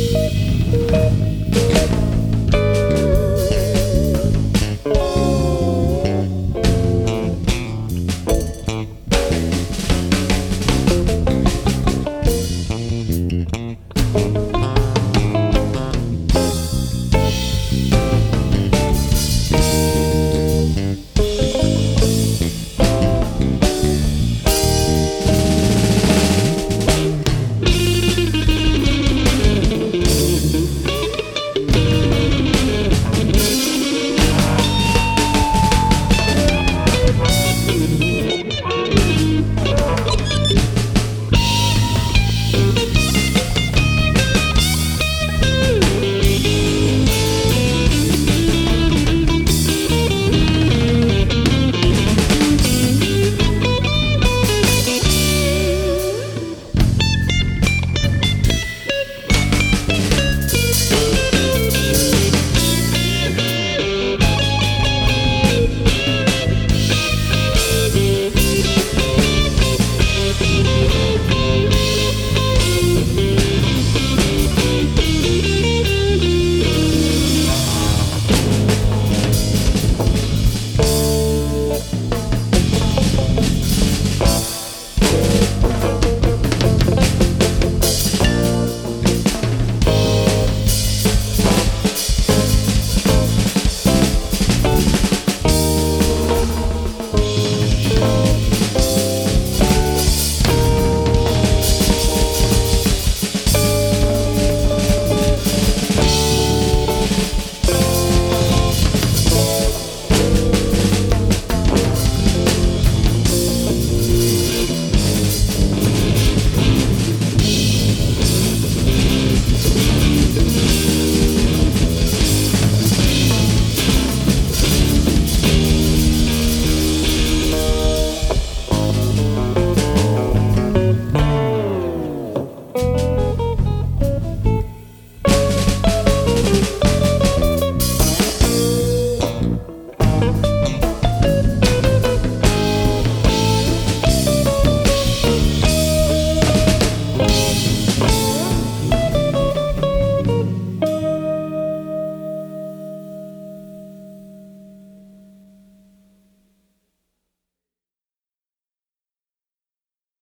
Música